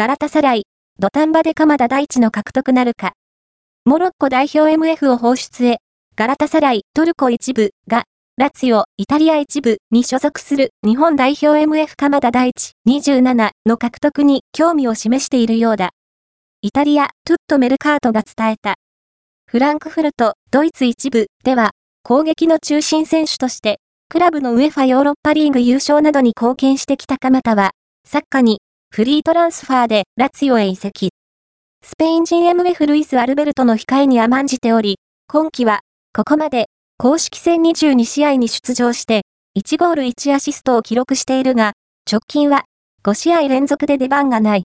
ガラタサライ、土壇場で鎌田大地の獲得なるか。モロッコ代表 MF を放出へ、ガラタサライ、トルコ一部が、ラツィオ、イタリア一部に所属する日本代表 MF 鎌田大地27の獲得に興味を示しているようだ。イタリア、トゥットメルカートが伝えた。フランクフルト、ドイツ一部では、攻撃の中心選手として、クラブのウェファヨーロッパリーグ優勝などに貢献してきた鎌田は、サッカーに、フリートランスファーでラツヨへ移籍。スペイン人 MF ルイス・アルベルトの控えに甘んじており、今季は、ここまで、公式戦22試合に出場して、1ゴール1アシストを記録しているが、直近は5試合連続で出番がない。